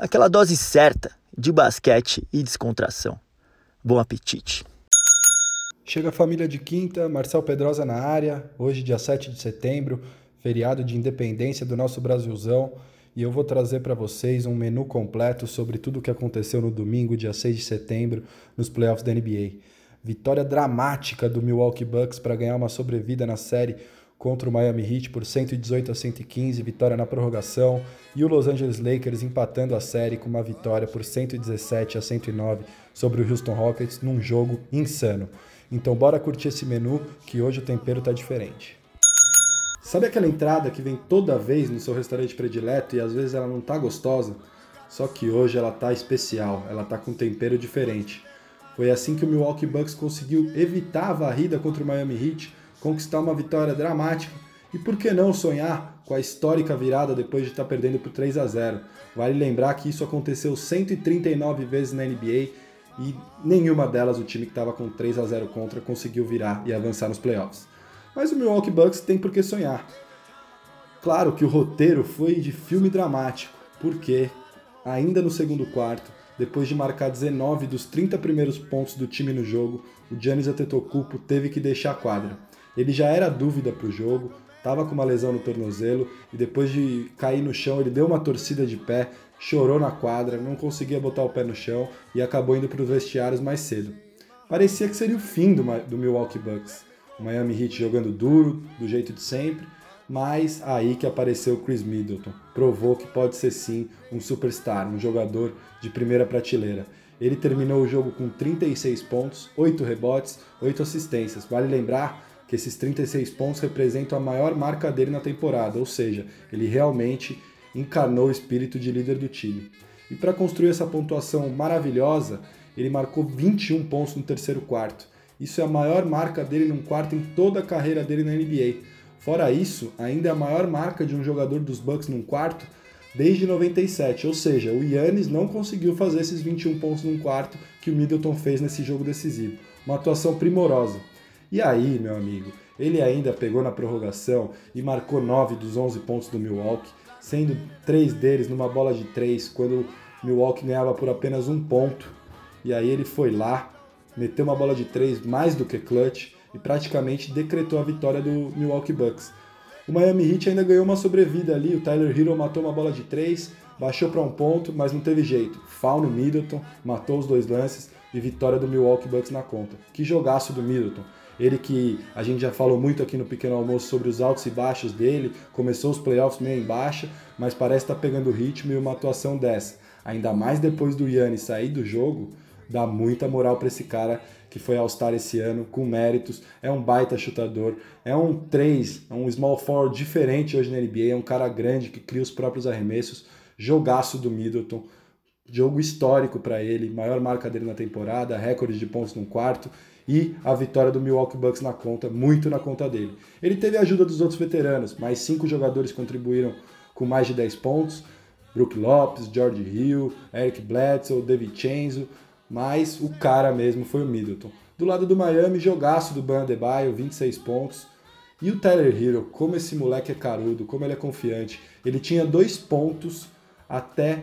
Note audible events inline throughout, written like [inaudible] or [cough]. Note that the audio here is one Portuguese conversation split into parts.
Aquela dose certa de basquete e descontração. Bom apetite. Chega a família de quinta, Marcel Pedrosa na área, hoje dia 7 de setembro, feriado de independência do nosso Brasilzão, e eu vou trazer para vocês um menu completo sobre tudo o que aconteceu no domingo, dia 6 de setembro, nos playoffs da NBA. Vitória dramática do Milwaukee Bucks para ganhar uma sobrevida na série contra o Miami Heat por 118 a 115, vitória na prorrogação, e o Los Angeles Lakers empatando a série com uma vitória por 117 a 109 sobre o Houston Rockets num jogo insano. Então bora curtir esse menu que hoje o tempero tá diferente. Sabe aquela entrada que vem toda vez no seu restaurante predileto e às vezes ela não tá gostosa? Só que hoje ela tá especial, ela tá com tempero diferente. Foi assim que o Milwaukee Bucks conseguiu evitar a varrida contra o Miami Heat conquistar uma vitória dramática e por que não sonhar com a histórica virada depois de estar perdendo por 3 a 0? Vale lembrar que isso aconteceu 139 vezes na NBA e nenhuma delas o time que estava com 3 a 0 contra conseguiu virar e avançar nos playoffs. Mas o Milwaukee Bucks tem por que sonhar. Claro que o roteiro foi de filme dramático, porque ainda no segundo quarto, depois de marcar 19 dos 30 primeiros pontos do time no jogo, o Giannis Antetokounmpo teve que deixar a quadra. Ele já era dúvida para o jogo, estava com uma lesão no tornozelo e depois de cair no chão ele deu uma torcida de pé, chorou na quadra, não conseguia botar o pé no chão e acabou indo para os vestiários mais cedo. Parecia que seria o fim do, do Milwaukee Bucks. O Miami Heat jogando duro, do jeito de sempre, mas aí que apareceu o Chris Middleton. Provou que pode ser sim um superstar, um jogador de primeira prateleira. Ele terminou o jogo com 36 pontos, 8 rebotes, 8 assistências. Vale lembrar que esses 36 pontos representam a maior marca dele na temporada, ou seja, ele realmente encarnou o espírito de líder do time. E para construir essa pontuação maravilhosa, ele marcou 21 pontos no terceiro quarto. Isso é a maior marca dele num quarto em toda a carreira dele na NBA. Fora isso, ainda é a maior marca de um jogador dos Bucks num quarto desde 97, ou seja, o Yannis não conseguiu fazer esses 21 pontos num quarto que o Middleton fez nesse jogo decisivo. Uma atuação primorosa. E aí, meu amigo, ele ainda pegou na prorrogação e marcou 9 dos 11 pontos do Milwaukee, sendo três deles numa bola de três, quando o Milwaukee ganhava por apenas um ponto. E aí ele foi lá, meteu uma bola de três mais do que clutch e praticamente decretou a vitória do Milwaukee Bucks. O Miami Heat ainda ganhou uma sobrevida ali, o Tyler Hero matou uma bola de três, baixou para um ponto, mas não teve jeito. Foul no Middleton, matou os dois lances e vitória do Milwaukee Bucks na conta. Que jogaço do Middleton. Ele que a gente já falou muito aqui no Pequeno Almoço sobre os altos e baixos dele, começou os playoffs meio em baixa, mas parece estar tá pegando ritmo e uma atuação dessa. Ainda mais depois do Yannis sair do jogo, dá muita moral para esse cara que foi All-Star esse ano, com méritos, é um baita chutador, é um 3, é um small forward diferente hoje na NBA, é um cara grande que cria os próprios arremessos, jogaço do Middleton, jogo histórico para ele, maior marca dele na temporada, recorde de pontos no quarto e a vitória do Milwaukee Bucks na conta, muito na conta dele. Ele teve a ajuda dos outros veteranos, mais cinco jogadores contribuíram com mais de 10 pontos, Brook Lopes, George Hill, Eric Bledsoe, David Chenzo, mas o cara mesmo foi o Middleton. Do lado do Miami, jogaço do Ban Adebayo, 26 pontos. E o Tyler Hero, como esse moleque é carudo, como ele é confiante. Ele tinha dois pontos até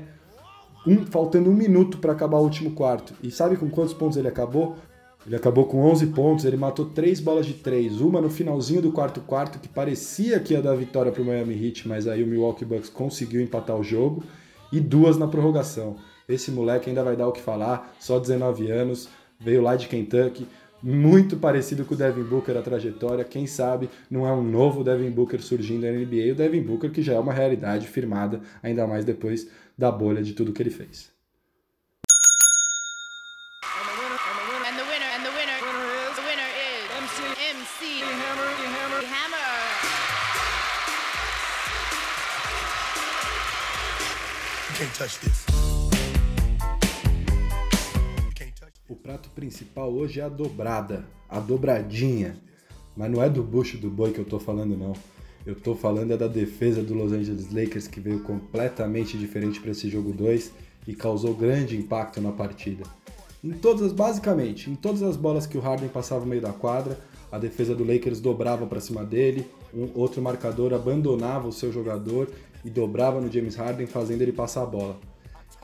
um, faltando um minuto para acabar o último quarto. E sabe com quantos pontos ele acabou? Ele acabou com 11 pontos, ele matou três bolas de três, uma no finalzinho do quarto quarto que parecia que ia dar vitória para o Miami Heat, mas aí o Milwaukee Bucks conseguiu empatar o jogo, e duas na prorrogação. Esse moleque ainda vai dar o que falar, só 19 anos, veio lá de Kentucky, muito parecido com o Devin Booker a trajetória, quem sabe não é um novo Devin Booker surgindo na NBA, o Devin Booker que já é uma realidade firmada, ainda mais depois da bolha de tudo que ele fez. O prato principal hoje é a dobrada, a dobradinha. Mas não é do bucho do boi que eu tô falando, não. Eu tô falando é da defesa do Los Angeles Lakers que veio completamente diferente para esse jogo 2 e causou grande impacto na partida. Em todas, basicamente, em todas as bolas que o Harden passava no meio da quadra, a defesa do Lakers dobrava para cima dele, um outro marcador abandonava o seu jogador e dobrava no James Harden, fazendo ele passar a bola.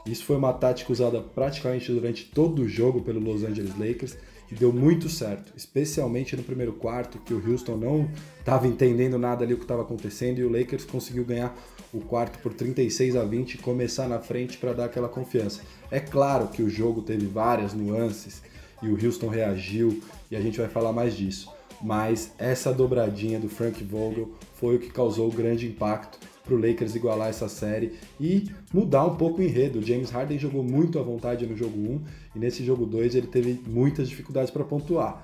Isso foi uma tática usada praticamente durante todo o jogo pelo Los Angeles Lakers e deu muito certo, especialmente no primeiro quarto, que o Houston não estava entendendo nada ali o que estava acontecendo e o Lakers conseguiu ganhar o quarto por 36 a 20 e começar na frente para dar aquela confiança. É claro que o jogo teve várias nuances e o Houston reagiu e a gente vai falar mais disso, mas essa dobradinha do Frank Vogel foi o que causou o grande impacto para o Lakers igualar essa série e mudar um pouco o enredo. O James Harden jogou muito à vontade no jogo 1 e nesse jogo 2 ele teve muitas dificuldades para pontuar.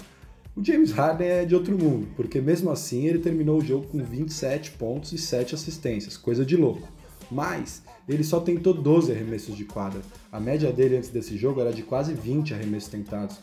O James Harden é de outro mundo, porque mesmo assim ele terminou o jogo com 27 pontos e 7 assistências, coisa de louco. Mas ele só tentou 12 arremessos de quadra. A média dele antes desse jogo era de quase 20 arremessos tentados.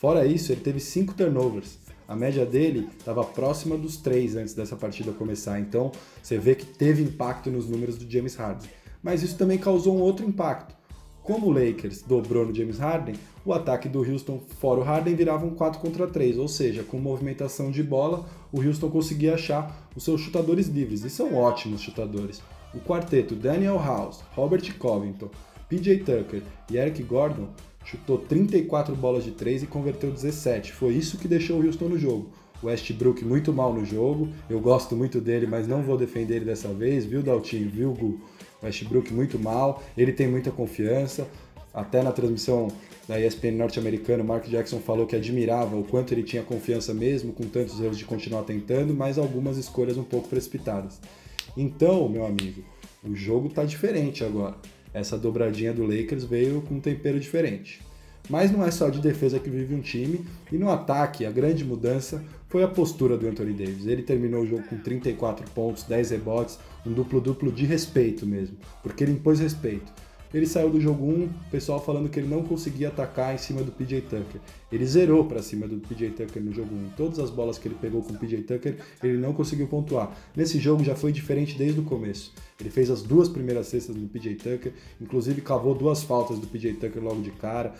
Fora isso, ele teve 5 turnovers. A média dele estava próxima dos três antes dessa partida começar, então você vê que teve impacto nos números do James Harden. Mas isso também causou um outro impacto. Como o Lakers dobrou no James Harden, o ataque do Houston fora o Harden virava um 4 contra 3, ou seja, com movimentação de bola, o Houston conseguia achar os seus chutadores livres, e são ótimos chutadores. O quarteto Daniel House, Robert Covington, PJ Tucker e Eric Gordon chutou 34 bolas de 3 e converteu 17. Foi isso que deixou o Houston no jogo. Westbrook muito mal no jogo, eu gosto muito dele, mas não vou defender ele dessa vez, viu Daltinho, viu Gu? Westbrook muito mal, ele tem muita confiança, até na transmissão da ESPN norte-americana, o Mark Jackson falou que admirava o quanto ele tinha confiança mesmo, com tantos erros de continuar tentando, mas algumas escolhas um pouco precipitadas. Então, meu amigo, o jogo tá diferente agora essa dobradinha do Lakers veio com um tempero diferente. Mas não é só de defesa que vive um time, e no ataque a grande mudança foi a postura do Anthony Davis. Ele terminou o jogo com 34 pontos, 10 rebotes, um duplo-duplo de respeito mesmo, porque ele impôs respeito. Ele saiu do jogo 1, o pessoal falando que ele não conseguia atacar em cima do PJ Tucker. Ele zerou para cima do PJ Tucker no jogo 1. Todas as bolas que ele pegou com o PJ Tucker, ele não conseguiu pontuar. Nesse jogo já foi diferente desde o começo. Ele fez as duas primeiras cestas do PJ Tucker, inclusive cavou duas faltas do PJ Tucker logo de cara,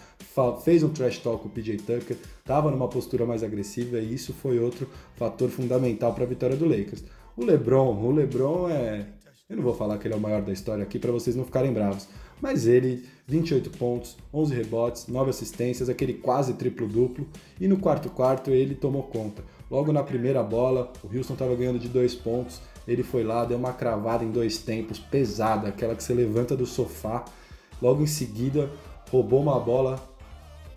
fez um trash talk com o PJ Tucker, estava numa postura mais agressiva e isso foi outro fator fundamental para a vitória do Lakers. O LeBron, o LeBron é eu não vou falar que ele é o maior da história aqui para vocês não ficarem bravos, mas ele, 28 pontos, 11 rebotes, 9 assistências, aquele quase triplo-duplo, e no quarto quarto ele tomou conta. Logo na primeira bola, o Houston estava ganhando de dois pontos, ele foi lá, deu uma cravada em dois tempos, pesada, aquela que você levanta do sofá. Logo em seguida, roubou uma bola,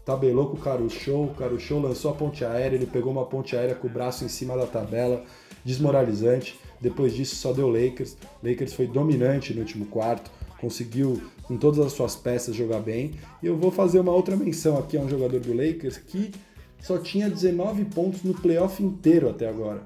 tabelou com o Caruchou, o Caruchou lançou a ponte aérea, ele pegou uma ponte aérea com o braço em cima da tabela, desmoralizante. Depois disso só deu Lakers. Lakers foi dominante no último quarto, conseguiu com todas as suas peças jogar bem. E eu vou fazer uma outra menção aqui a um jogador do Lakers que só tinha 19 pontos no playoff inteiro até agora.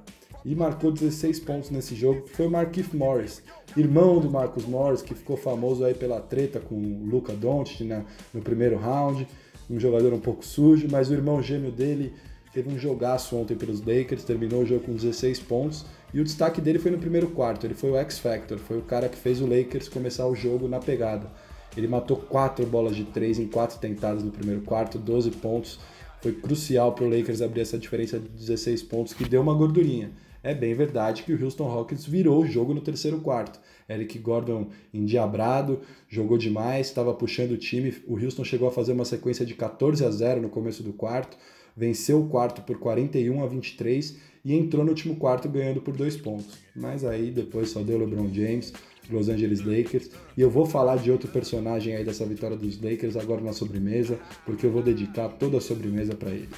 E marcou 16 pontos nesse jogo, foi o Markif Morris, irmão do Marcus Morris, que ficou famoso aí pela treta com o Luca Doncic né, no primeiro round, um jogador um pouco sujo, mas o irmão gêmeo dele teve um jogaço ontem pelos Lakers, terminou o jogo com 16 pontos e o destaque dele foi no primeiro quarto, ele foi o X-Factor, foi o cara que fez o Lakers começar o jogo na pegada. Ele matou quatro bolas de três em quatro tentadas no primeiro quarto, 12 pontos. Foi crucial para o Lakers abrir essa diferença de 16 pontos, que deu uma gordurinha. É bem verdade que o Houston Rockets virou o jogo no terceiro quarto. Eric Gordon endiabrado, jogou demais, estava puxando o time. O Houston chegou a fazer uma sequência de 14 a 0 no começo do quarto venceu o quarto por 41 a 23 e entrou no último quarto ganhando por dois pontos. Mas aí depois só deu LeBron James, Los Angeles Lakers. E eu vou falar de outro personagem aí dessa vitória dos Lakers agora na sobremesa, porque eu vou dedicar toda a sobremesa para ele.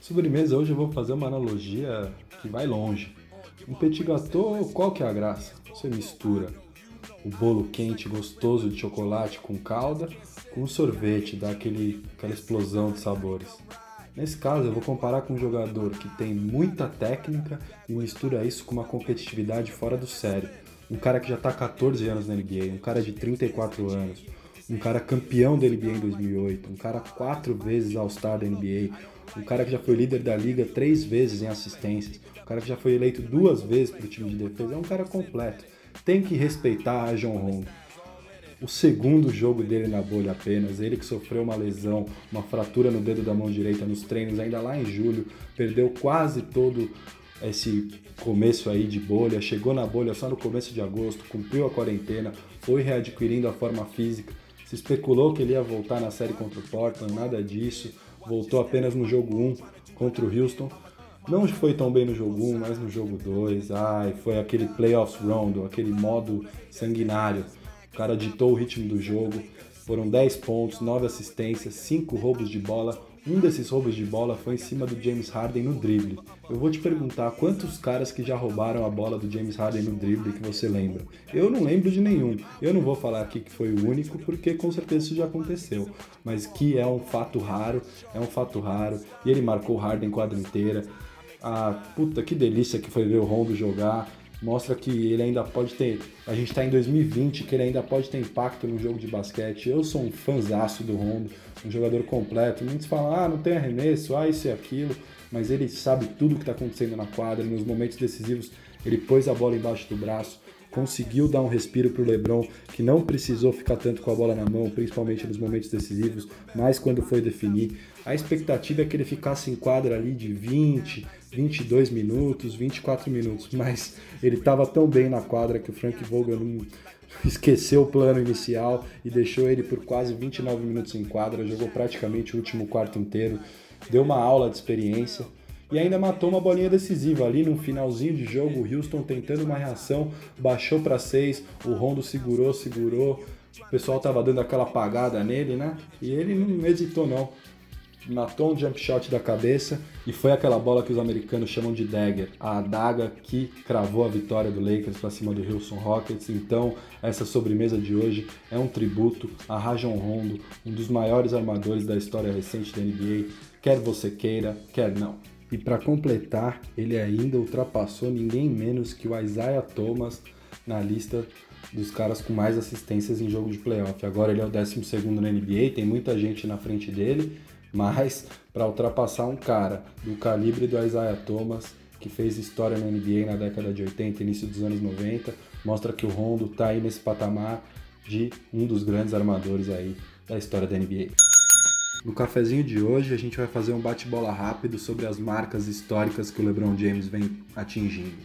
Sobremesa, hoje eu vou fazer uma analogia que vai longe. Um petit gâteau, qual que é a graça? Você mistura o bolo quente gostoso de chocolate com calda com sorvete, dá aquele, aquela explosão de sabores. Nesse caso, eu vou comparar com um jogador que tem muita técnica e mistura isso com uma competitividade fora do sério. um cara que já está 14 anos na NBA, um cara de 34 anos, um cara campeão da NBA em 2008, um cara quatro vezes All-Star da NBA, um cara que já foi líder da liga três vezes em assistências, um cara que já foi eleito duas vezes para o time de defesa, é um cara completo. Tem que respeitar a John Rondo. O segundo jogo dele na bolha apenas, ele que sofreu uma lesão, uma fratura no dedo da mão direita nos treinos ainda lá em julho, perdeu quase todo esse começo aí de bolha, chegou na bolha só no começo de agosto, cumpriu a quarentena, foi readquirindo a forma física. Se especulou que ele ia voltar na série contra o Portland, nada disso. Voltou apenas no jogo 1 contra o Houston. Não foi tão bem no jogo 1, mas no jogo 2. Ai, foi aquele playoffs round, aquele modo sanguinário. O cara ditou o ritmo do jogo. Foram 10 pontos, 9 assistências, 5 roubos de bola, um desses roubos de bola foi em cima do James Harden no drible. Eu vou te perguntar quantos caras que já roubaram a bola do James Harden no drible que você lembra. Eu não lembro de nenhum. Eu não vou falar aqui que foi o único, porque com certeza isso já aconteceu. Mas que é um fato raro, é um fato raro. E ele marcou o Harden quadra inteira. Ah, puta que delícia que foi ver o Rondo jogar mostra que ele ainda pode ter. A gente está em 2020, que ele ainda pode ter impacto no jogo de basquete. Eu sou um fanzaço do Rondo, um jogador completo. Muitos falam, ah, não tem arremesso, ah, isso e aquilo, mas ele sabe tudo o que está acontecendo na quadra. Nos momentos decisivos, ele pôs a bola embaixo do braço, conseguiu dar um respiro para o LeBron, que não precisou ficar tanto com a bola na mão, principalmente nos momentos decisivos, mas quando foi definir. A expectativa é que ele ficasse em quadra ali de 20, 22 minutos, 24 minutos, mas ele estava tão bem na quadra que o Frank Vogel não [laughs] esqueceu o plano inicial e deixou ele por quase 29 minutos em quadra, jogou praticamente o último quarto inteiro, deu uma aula de experiência e ainda matou uma bolinha decisiva ali no finalzinho de jogo, o Houston tentando uma reação, baixou para 6, o Rondo segurou, segurou, o pessoal tava dando aquela apagada nele, né? E ele não hesitou não matou um jump shot da cabeça e foi aquela bola que os americanos chamam de dagger, a adaga que cravou a vitória do Lakers para cima do Houston Rockets. Então, essa sobremesa de hoje é um tributo a Rajon Rondo, um dos maiores armadores da história recente da NBA, quer você queira, quer não. E para completar, ele ainda ultrapassou ninguém menos que o Isaiah Thomas na lista dos caras com mais assistências em jogo de playoff. Agora ele é o 12 na NBA, tem muita gente na frente dele, mas para ultrapassar um cara do calibre do Isaiah Thomas, que fez história na NBA na década de 80, início dos anos 90, mostra que o Rondo está aí nesse patamar de um dos grandes armadores aí da história da NBA. No cafezinho de hoje a gente vai fazer um bate-bola rápido sobre as marcas históricas que o LeBron James vem atingindo.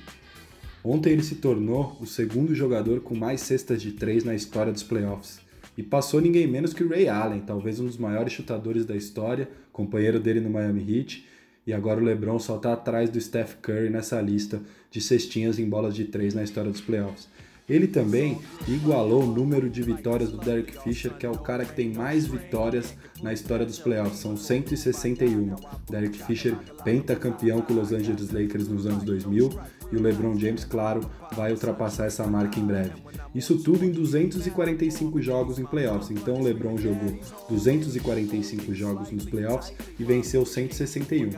Ontem ele se tornou o segundo jogador com mais cestas de três na história dos playoffs e passou ninguém menos que Ray Allen, talvez um dos maiores chutadores da história, companheiro dele no Miami Heat, e agora o LeBron só está atrás do Steph Curry nessa lista de cestinhas em bolas de três na história dos playoffs. Ele também igualou o número de vitórias do Derek Fisher, que é o cara que tem mais vitórias na história dos playoffs, são 161. Derek Fisher, pentacampeão com os Los Angeles Lakers nos anos 2000, e o LeBron James, claro, vai ultrapassar essa marca em breve. Isso tudo em 245 jogos em playoffs. Então o LeBron jogou 245 jogos nos playoffs e venceu 161.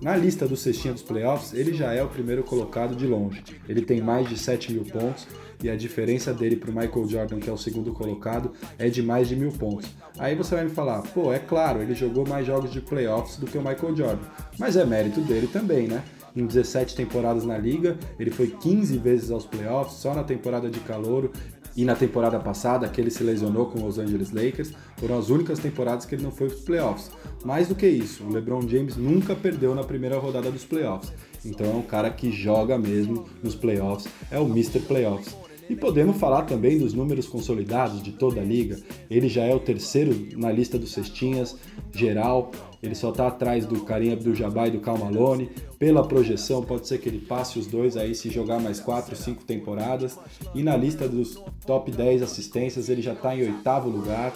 Na lista do cestinha dos playoffs, ele já é o primeiro colocado de longe. Ele tem mais de 7 mil pontos e a diferença dele para o Michael Jordan, que é o segundo colocado, é de mais de mil pontos. Aí você vai me falar, pô, é claro, ele jogou mais jogos de playoffs do que o Michael Jordan. Mas é mérito dele também, né? Em 17 temporadas na liga, ele foi 15 vezes aos playoffs, só na temporada de calouro e na temporada passada, que ele se lesionou com os Angeles Lakers, foram as únicas temporadas que ele não foi para os playoffs. Mais do que isso, o LeBron James nunca perdeu na primeira rodada dos playoffs. Então é um cara que joga mesmo nos playoffs, é o Mr. Playoffs. E podemos falar também dos números consolidados de toda a liga. Ele já é o terceiro na lista dos cestinhas geral. Ele só está atrás do Karim Abdul-Jabbar e do Cal Malone. Pela projeção, pode ser que ele passe os dois aí se jogar mais 4, 5 temporadas. E na lista dos top 10 assistências, ele já está em oitavo lugar.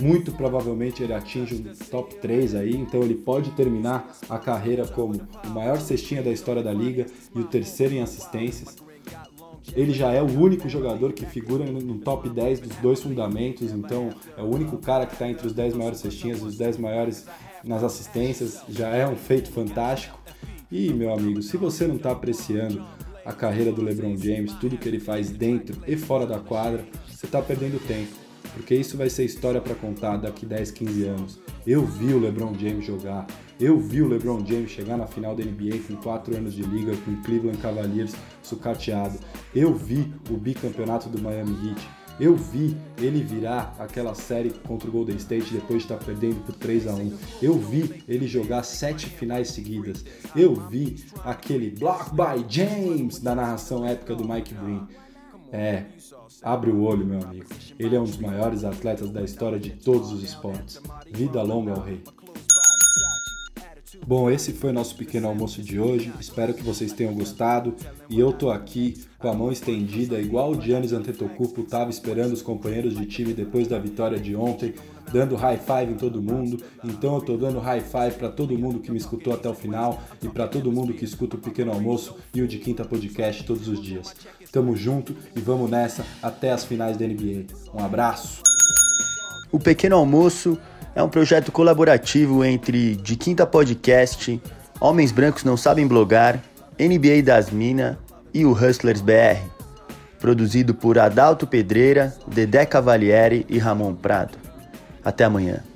Muito provavelmente ele atinge o top 3 aí, então ele pode terminar a carreira como o maior cestinha da história da liga e o terceiro em assistências. Ele já é o único jogador que figura no top 10 dos dois fundamentos, então é o único cara que está entre os 10 maiores cestinhas, os 10 maiores nas assistências, já é um feito fantástico. E, meu amigo, se você não está apreciando a carreira do LeBron James, tudo que ele faz dentro e fora da quadra, você está perdendo tempo, porque isso vai ser história para contar daqui 10, 15 anos. Eu vi o LeBron James jogar, eu vi o LeBron James chegar na final da NBA com 4 anos de liga com o Cleveland Cavaliers sucateado. Eu vi o bicampeonato do Miami Heat. Eu vi ele virar aquela série contra o Golden State depois de estar perdendo por 3 a 1. Eu vi ele jogar sete finais seguidas. Eu vi aquele Block by James da narração épica do Mike Breen. É, abre o olho, meu amigo. Ele é um dos maiores atletas da história de todos os esportes. Vida longa ao rei. Bom, esse foi nosso pequeno almoço de hoje. Espero que vocês tenham gostado. E eu tô aqui com a mão estendida, igual o Giannis Antetokounmpo estava esperando os companheiros de time depois da vitória de ontem, dando high five em todo mundo. Então eu tô dando high five para todo mundo que me escutou até o final e para todo mundo que escuta o Pequeno Almoço e o de Quinta Podcast todos os dias. Tamo junto e vamos nessa até as finais da NBA. Um abraço. O Pequeno Almoço é um projeto colaborativo entre De Quinta Podcast, Homens Brancos Não Sabem Blogar, NBA das Minas e o Hustlers BR. Produzido por Adalto Pedreira, Dedé Cavalieri e Ramon Prado. Até amanhã.